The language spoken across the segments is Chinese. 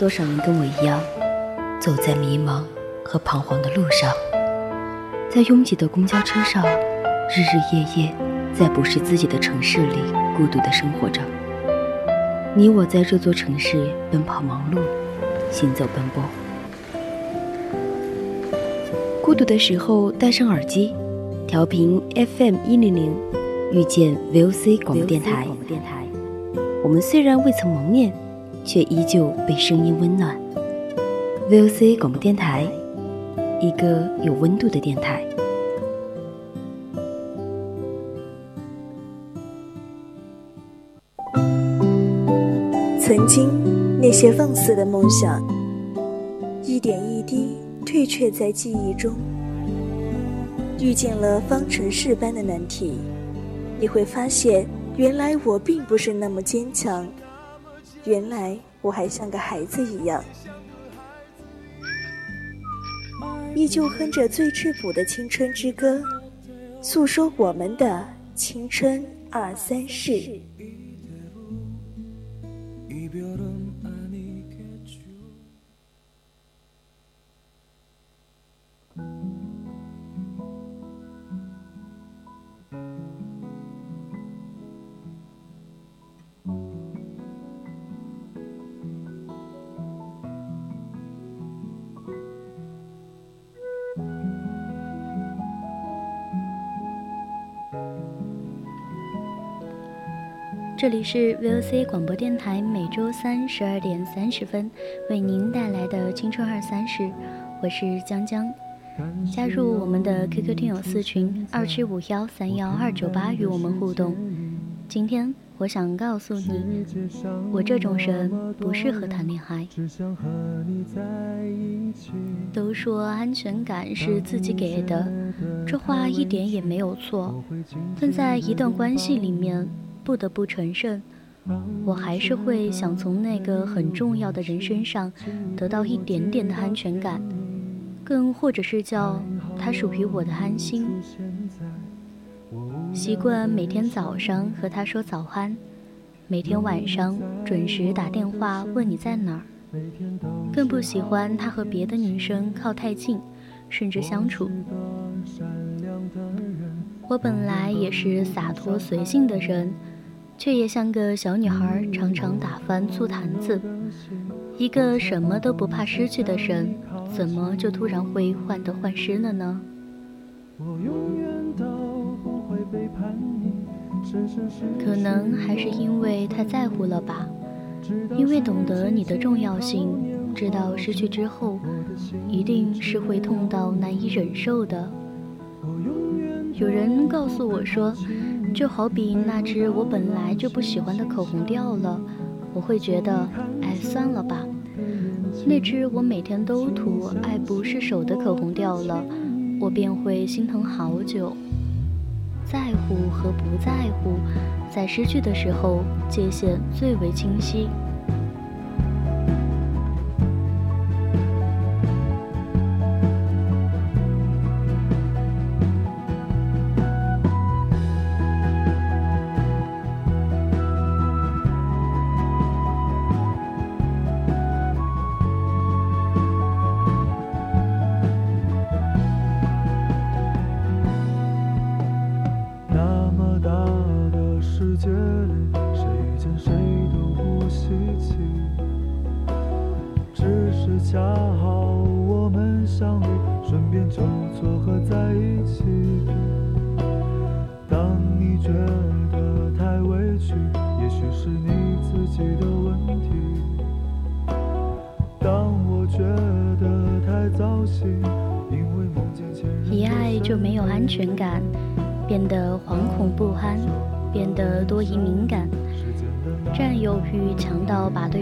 多少人跟我一样，走在迷茫和彷徨的路上，在拥挤的公交车上，日日夜夜，在不是自己的城市里孤独的生活着。你我在这座城市奔跑忙碌，行走奔波。孤独的时候，戴上耳机，调频 FM 一零零，遇见 VOC 广播电台。我们虽然未曾谋面，却依旧被声音温暖。VOC 广播电台，一个有温度的电台。曾经那些放肆的梦想，一点一滴。退却在记忆中，遇见了方程式般的难题，你会发现，原来我并不是那么坚强，原来我还像个孩子一样，依旧哼着最质朴的青春之歌，诉说我们的青春二三事。这里是 VOC 广播电台，每周三十二点三十分为您带来的青春二三事，我是江江。加入我们的 QQ 听友四群二七五幺三幺二九八，与我们互动。今天我想告诉你，我这种人不适合谈恋爱。都说安全感是自己给的，这话一点也没有错。但在一段关系里面。不得不承认，我还是会想从那个很重要的人身上得到一点点的安全感，更或者是叫他属于我的安心。习惯每天早上和他说早安，每天晚上准时打电话问你在哪儿，更不喜欢他和别的女生靠太近，甚至相处。我本来也是洒脱随性的人。却也像个小女孩，常常打翻醋坛子。一个什么都不怕失去的人，怎么就突然会患得患失了呢？可能还是因为太在乎了吧，因为懂得你的重要性，知道失去之后，一定是会痛到难以忍受的。有人告诉我说。就好比那支我本来就不喜欢的口红掉了，我会觉得，哎，算了吧。那支我每天都涂、爱不释手的口红掉了，我便会心疼好久。在乎和不在乎，在失去的时候界限最为清晰。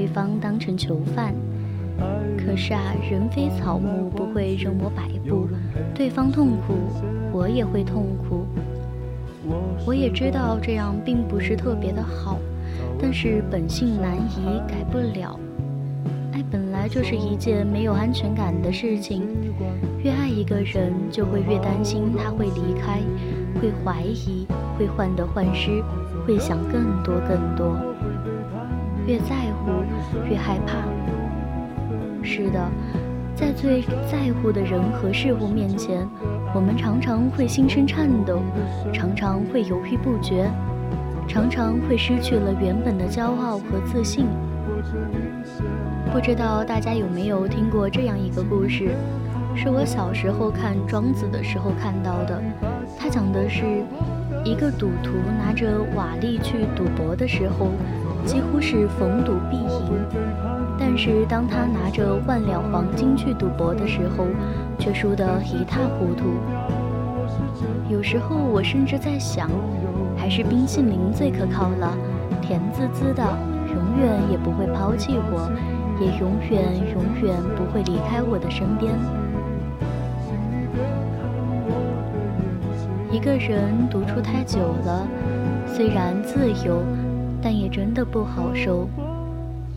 方当成囚犯。可是啊，人非草木，不会任我摆布。对方痛苦，我也会痛苦。我也知道这样并不是特别的好，但是本性难移，改不了。爱本来就是一件没有安全感的事情，越爱一个人，就会越担心他会离开，会怀疑，会患得患失，会想更多更多。越在乎，越害怕。是的，在最在乎的人和事物面前，我们常常会心生颤抖，常常会犹豫不决，常常会失去了原本的骄傲和自信。不知道大家有没有听过这样一个故事，是我小时候看《庄子》的时候看到的。他讲的是，一个赌徒拿着瓦砾去赌博的时候，几乎是逢赌必赢；但是当他拿着万两黄金去赌博的时候，却输得一塌糊涂。有时候我甚至在想，还是冰淇淋最可靠了，甜滋滋的，永远也不会抛弃我。也永远永远不会离开我的身边。一个人独处太久了，虽然自由，但也真的不好受。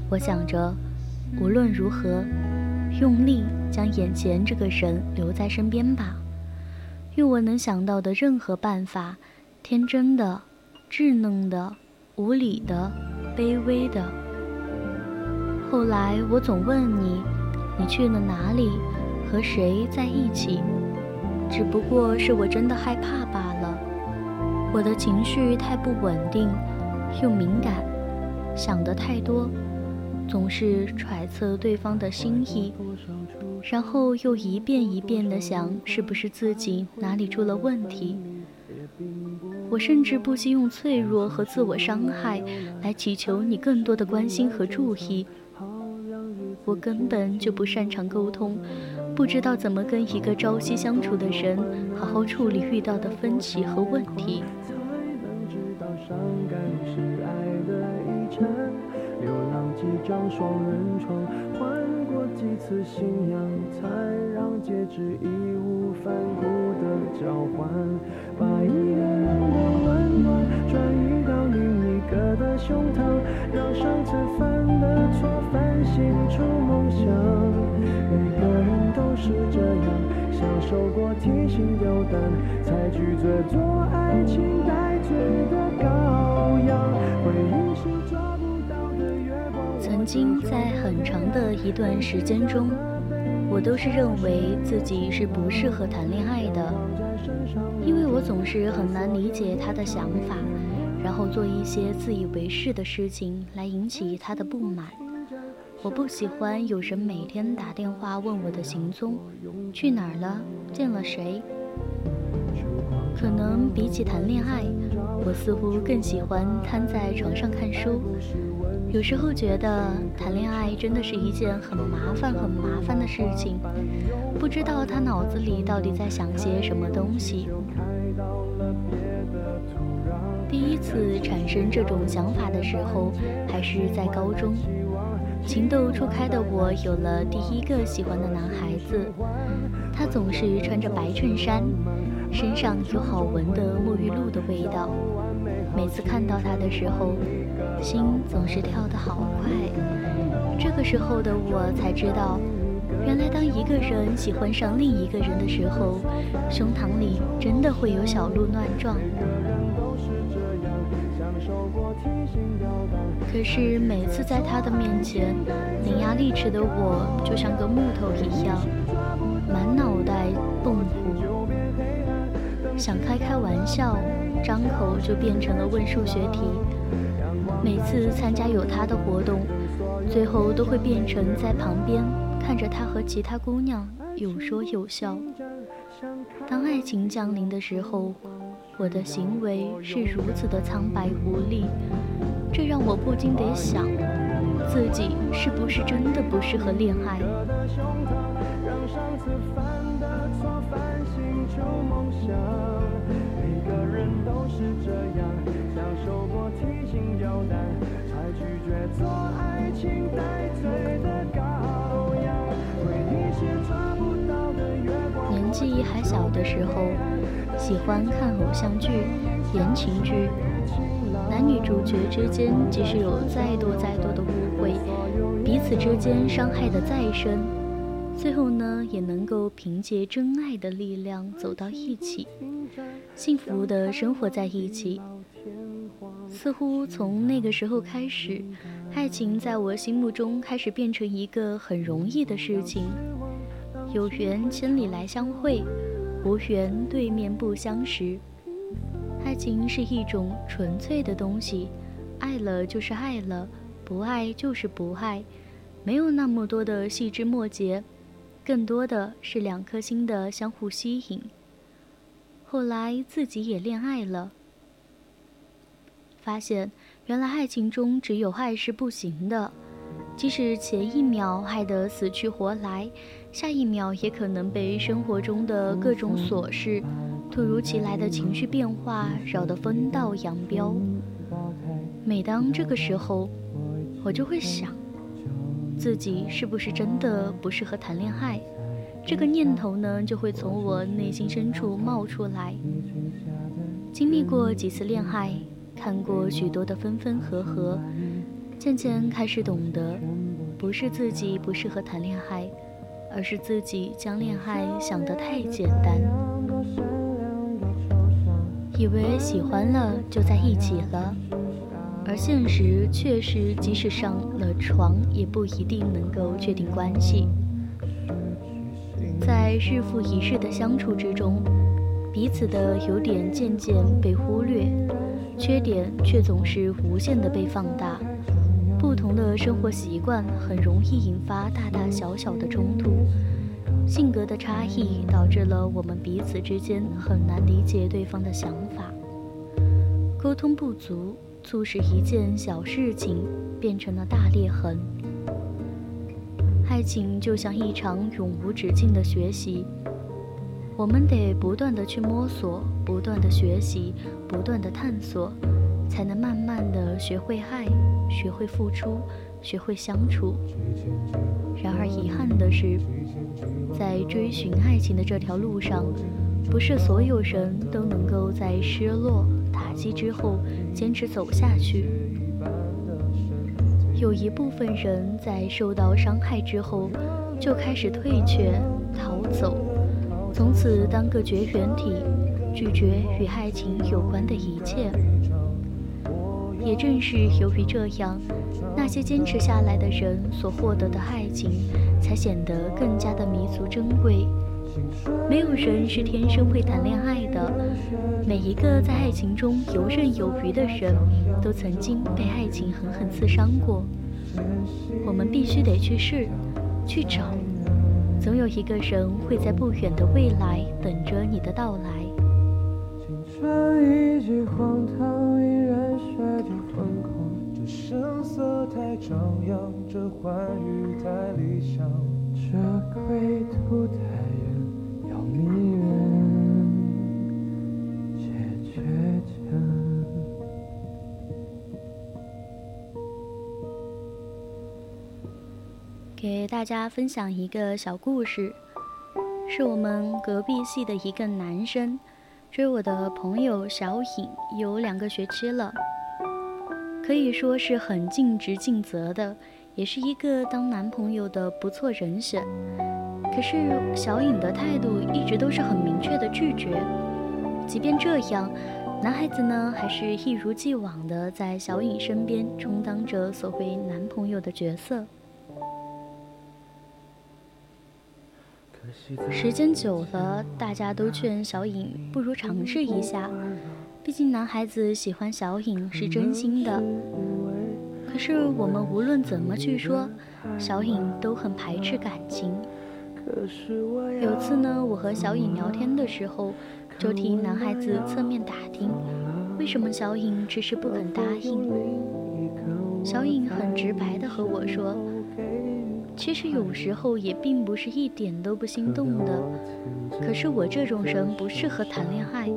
我想着，无论如何，用力将眼前这个人留在身边吧，用我能想到的任何办法，天真的、稚嫩的、无理的、卑微的。后来我总问你，你去了哪里，和谁在一起？只不过是我真的害怕罢了。我的情绪太不稳定，又敏感，想的太多，总是揣测对方的心意，然后又一遍一遍的想，是不是自己哪里出了问题？我甚至不惜用脆弱和自我伤害来祈求你更多的关心和注意。我根本就不擅长沟通，不知道怎么跟一个朝夕相处的人好好处理遇到的分歧和问题。张双人床，换过几次信仰，才让戒指义无反顾的交换。把一个人的温暖转移到另一个的胸膛，让上次犯的错反省出梦想。每个人都是这样，享受过提心吊胆，才拒绝做爱情待罪的羔。曾经在很长的一段时间中，我都是认为自己是不适合谈恋爱的，因为我总是很难理解他的想法，然后做一些自以为是的事情来引起他的不满。我不喜欢有人每天打电话问我的行踪，去哪儿了，见了谁。可能比起谈恋爱，我似乎更喜欢瘫在床上看书。有时候觉得谈恋爱真的是一件很麻烦、很麻烦的事情，不知道他脑子里到底在想些什么东西。第一次产生这种想法的时候，还是在高中，情窦初开的我有了第一个喜欢的男孩子，他总是穿着白衬衫，身上有好闻的沐浴露的味道。每次看到他的时候，心总是跳得好快。这个时候的我才知道，原来当一个人喜欢上另一个人的时候，胸膛里真的会有小鹿乱撞。可是每次在他的面前，伶牙俐齿的我就像个木头一样，满脑袋蹦虎，想开开玩笑。张口就变成了问数学题。每次参加有他的活动，最后都会变成在旁边看着他和其他姑娘有说有笑。当爱情降临的时候，我的行为是如此的苍白无力，这让我不禁得想，自己是不是真的不适合恋爱？的时候，喜欢看偶像剧、言情剧，男女主角之间即使有再多再多的误会，彼此之间伤害的再深，最后呢，也能够凭借真爱的力量走到一起，幸福的生活在一起。似乎从那个时候开始，爱情在我心目中开始变成一个很容易的事情，有缘千里来相会，无缘对面不相识。爱情是一种纯粹的东西，爱了就是爱了，不爱就是不爱，没有那么多的细枝末节，更多的是两颗心的相互吸引。后来自己也恋爱了，发现。原来爱情中只有爱是不行的，即使前一秒爱得死去活来，下一秒也可能被生活中的各种琐事、突如其来的情绪变化扰得分道扬镳。每当这个时候，我就会想，自己是不是真的不适合谈恋爱？这个念头呢，就会从我内心深处冒出来。经历过几次恋爱。看过许多的分分合合，渐渐开始懂得，不是自己不适合谈恋爱，而是自己将恋爱想得太简单，以为喜欢了就在一起了，而现实却是即使上了床，也不一定能够确定关系。在日复一日的相处之中，彼此的优点渐渐被忽略。缺点却总是无限的被放大，的生活习惯很容易引发大大小小的冲突，性格的差异导致了我们彼此之间很难理解对方的想法，沟通不足促使一件小事情变成了大裂痕。爱情就像一场永无止境的学习。我们得不断的去摸索，不断的学习，不断的探索，才能慢慢的学会爱，学会付出，学会相处。然而遗憾的是，在追寻爱情的这条路上，不是所有人都能够在失落打击之后坚持走下去。有一部分人在受到伤害之后，就开始退却、逃走。从此当个绝缘体，拒绝与爱情有关的一切。也正是由于这样，那些坚持下来的人所获得的爱情，才显得更加的弥足珍贵。没有人是天生会谈恋爱的，每一个在爱情中游刃有余的人，都曾经被爱情狠狠刺伤过。我们必须得去试，去找。总有一个人会在不远的未来等着你的到来。青春已经荒唐，依然血底疯狂。这声色太张扬，这欢愉太理想，这归途太远，要迷人。给大家分享一个小故事，是我们隔壁系的一个男生追我的朋友小颖有两个学期了，可以说是很尽职尽责的，也是一个当男朋友的不错人选。可是小颖的态度一直都是很明确的拒绝，即便这样，男孩子呢还是一如既往的在小颖身边充当着所谓男朋友的角色。时间久了，大家都劝小颖不如尝试一下，毕竟男孩子喜欢小颖是真心的。可是我们无论怎么去说，小颖都很排斥感情。有次呢，我和小颖聊天的时候，就听男孩子侧面打听，为什么小颖迟迟不肯答应。小颖很直白的和我说。其实有时候也并不是一点都不心动的，可是我这种人不适合谈恋爱。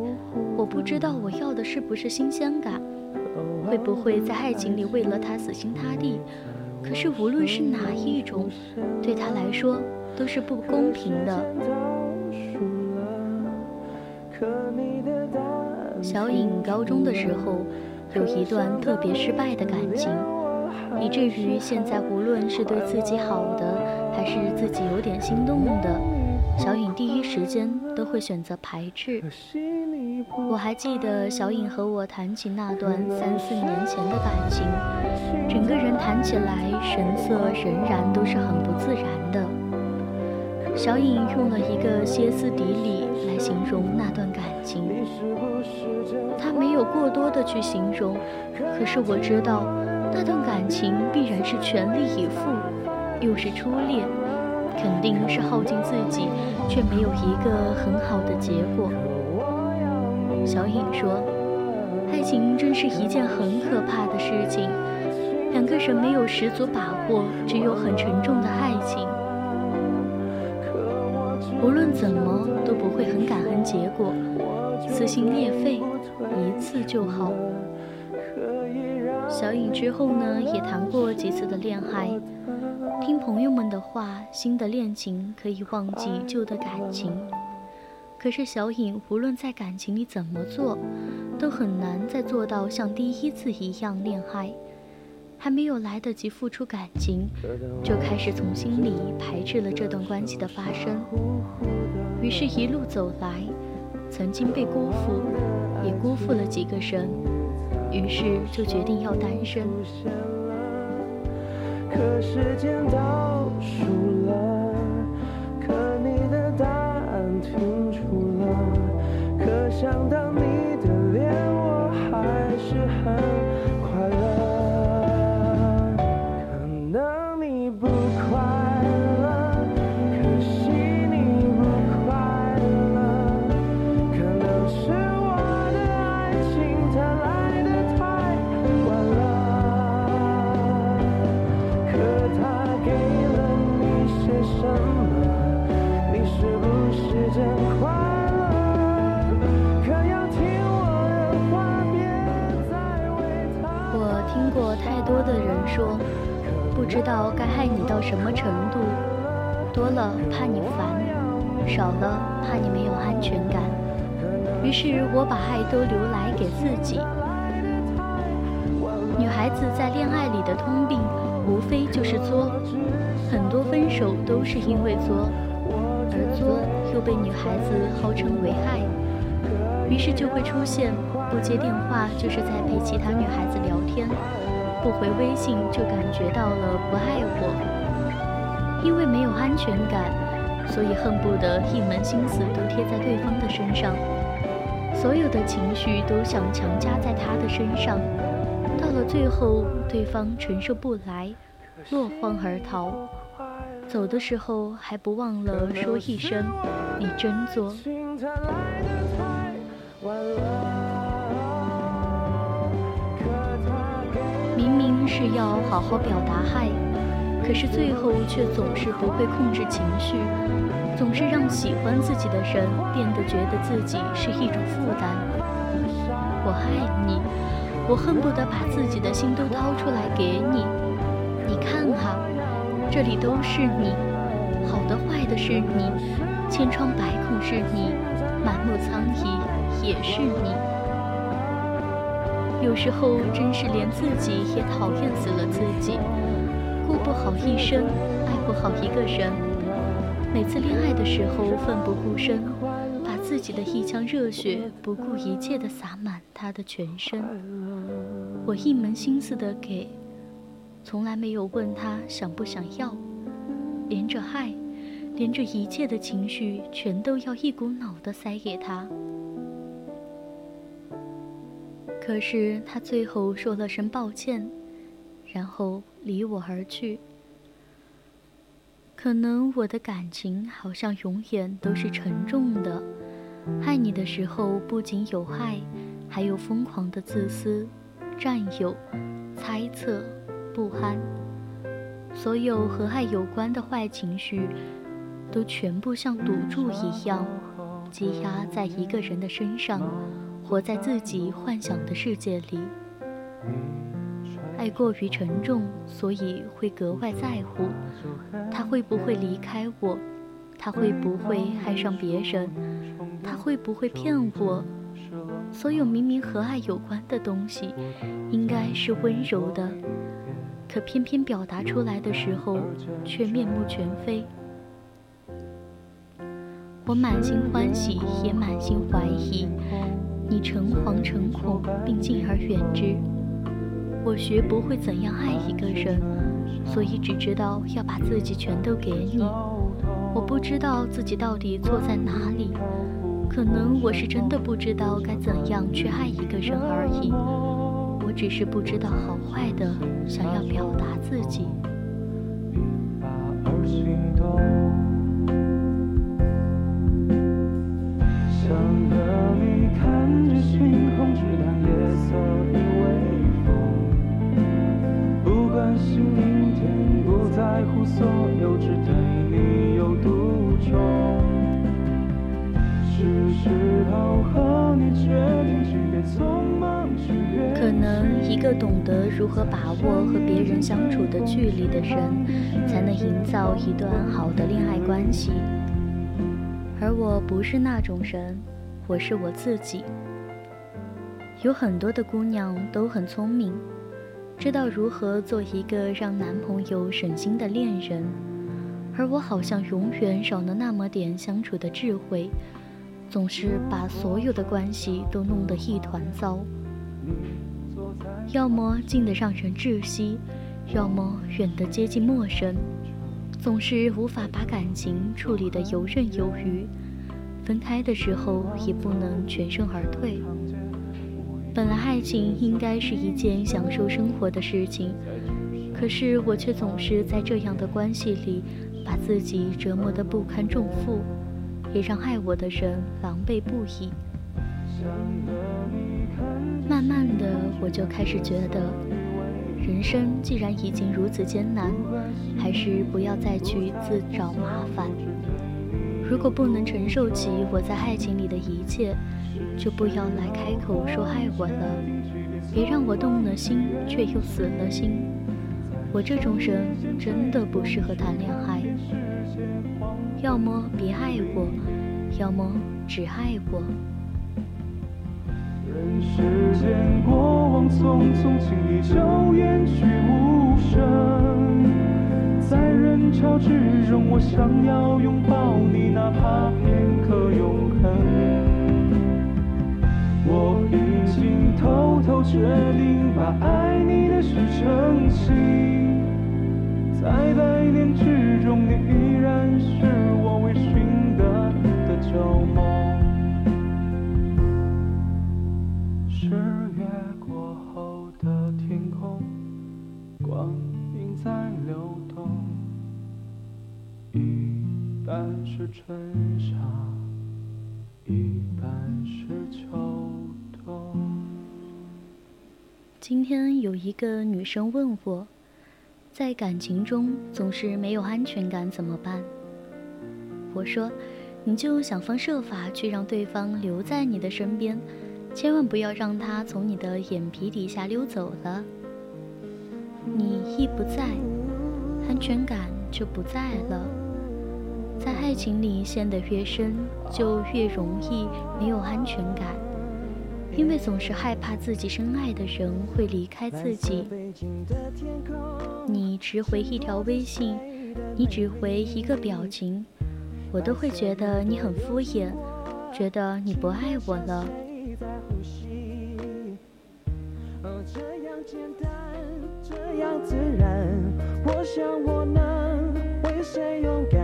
我不知道我要的是不是新鲜感，会不会在爱情里为了他死心塌地？可是无论是哪一种，对他来说都是不公平的。小颖高中的时候有一段特别失败的感情。以至于现在，无论是对自己好的，还是自己有点心动的，小颖第一时间都会选择排斥。我还记得小颖和我谈起那段三四年前的感情，整个人谈起来神色仍然都是很不自然的。小颖用了一个歇斯底里来形容那段感情，她没有过多的去形容，可是我知道那段感情必然是全力以赴，又是初恋。肯定是耗尽自己，却没有一个很好的结果。小颖说：“爱情真是一件很可怕的事情，两个人没有十足把握，只有很沉重的爱情。无论怎么都不会很感恩结果，撕心裂肺一次就好。”小颖之后呢，也谈过几次的恋爱。听朋友们的话，新的恋情可以忘记旧的感情。可是小颖无论在感情里怎么做，都很难再做到像第一次一样恋爱。还没有来得及付出感情，就开始从心里排斥了这段关系的发生。于是，一路走来，曾经被辜负，也辜负了几个人，于是就决定要单身。可时间倒什么程度，多了怕你烦，少了怕你没有安全感。于是我把爱都留来给自己。女孩子在恋爱里的通病，无非就是作，很多分手都是因为作，而作又被女孩子号称为爱，于是就会出现不接电话就是在陪其他女孩子聊天。不回微信就感觉到了不爱我，因为没有安全感，所以恨不得一门心思都贴在对方的身上，所有的情绪都想强加在他的身上，到了最后对方承受不来，落荒而逃，走的时候还不忘了说一声你真作。明明是要好好表达爱，可是最后却总是不会控制情绪，总是让喜欢自己的人变得觉得自己是一种负担。我爱你，我恨不得把自己的心都掏出来给你。你看哈，这里都是你，好的坏的是你，千疮百孔是你，满目苍夷也是你。有时候真是连自己也讨厌死了自己，过不好一生，爱不好一个人。每次恋爱的时候奋不顾身，把自己的一腔热血不顾一切地洒满他的全身。我一门心思的给，从来没有问他想不想要，连着爱，连着一切的情绪，全都要一股脑的塞给他。可是他最后说了声抱歉，然后离我而去。可能我的感情好像永远都是沉重的，爱你的时候不仅有爱，还有疯狂的自私、占有、猜测、不安，所有和爱有关的坏情绪，都全部像赌注一样，积压在一个人的身上。活在自己幻想的世界里，爱过于沉重，所以会格外在乎。他会不会离开我？他会不会爱上别人？他会不会骗我？所有明明和爱有关的东西，应该是温柔的，可偏偏表达出来的时候，却面目全非。我满心欢喜，也满心怀疑。你诚惶诚恐，并敬而远之。我学不会怎样爱一个人，所以只知道要把自己全都给你。我不知道自己到底错在哪里，可能我是真的不知道该怎样去爱一个人而已。我只是不知道好坏的，想要表达自己。想和你看着星空，直到夜色可能一个懂得如何把握和别人相处的距离的人，才能营造一段好的恋爱关系。而我不是那种人，我是我自己。有很多的姑娘都很聪明，知道如何做一个让男朋友省心的恋人，而我好像永远少了那么点相处的智慧。总是把所有的关系都弄得一团糟，要么近得让人窒息，要么远得接近陌生，总是无法把感情处理得游刃有余，分开的时候也不能全身而退。本来爱情应该是一件享受生活的事情，可是我却总是在这样的关系里，把自己折磨得不堪重负。也让爱我的人狼狈不已。慢慢的，我就开始觉得，人生既然已经如此艰难，还是不要再去自找麻烦。如果不能承受起我在爱情里的一切，就不要来开口说爱我了。别让我动了心却又死了心。我这种人真的不适合谈恋爱。要么别爱我，要么只爱我。人世间过往匆匆，轻易就远去无声。在人潮之中，我想要拥抱你，哪怕片刻永恒。我已经偷偷决定，把爱你的事澄清。在百年之中，你依然是我未寻得的旧梦。是春夏，一半是秋冬。今天有一个女生问我。在感情中总是没有安全感怎么办？我说，你就想方设法去让对方留在你的身边，千万不要让他从你的眼皮底下溜走了。你一不在，安全感就不在了。在爱情里陷得越深，就越容易没有安全感。因为总是害怕自己深爱的人会离开自己，你只回一条微信，你只回一个表情，我都会觉得你很敷衍，觉得你不爱我了。这样简单，这样自然，我想我能为谁勇敢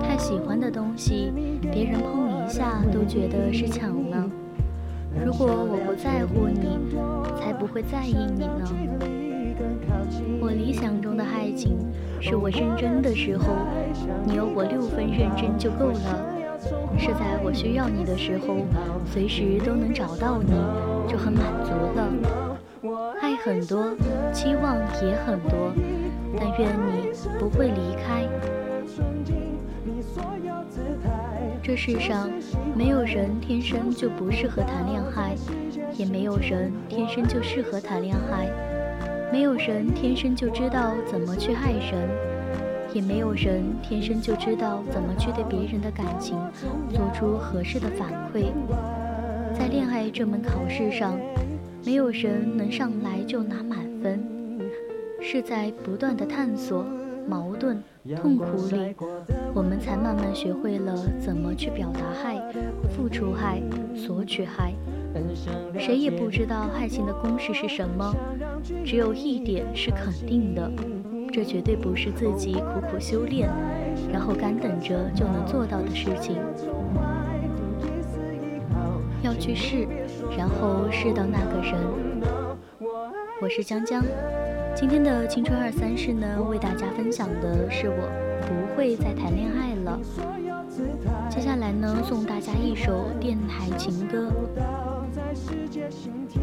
太喜欢的东西，别人碰一下都觉得是抢了。如果我不在乎你，才不会在意你呢。我理想中的爱情，是我认真的时候，你有我六分认真就够了；是在我需要你的时候，随时都能找到你，就很满足了。很多，期望也很多。但愿你不会离开。这世上没有人天生就不适合谈恋爱，也没有人天生就适合谈恋爱。没有人天生就知道怎么去爱人，也没有人天生就知道怎么去对别人的感情做出合适的反馈。在恋爱这门考试上，没有人能上来就拿满分。是在不断的探索、矛盾、痛苦里，我们才慢慢学会了怎么去表达爱、付出爱、索取爱。谁也不知道爱情的公式是什么，只有一点是肯定的，这绝对不是自己苦苦修炼，然后干等着就能做到的事情。要去试，然后是到那个人。我是江江，今天的青春二三事呢，为大家分享的是我不会再谈恋爱了。接下来呢，送大家一首电台情歌。情的。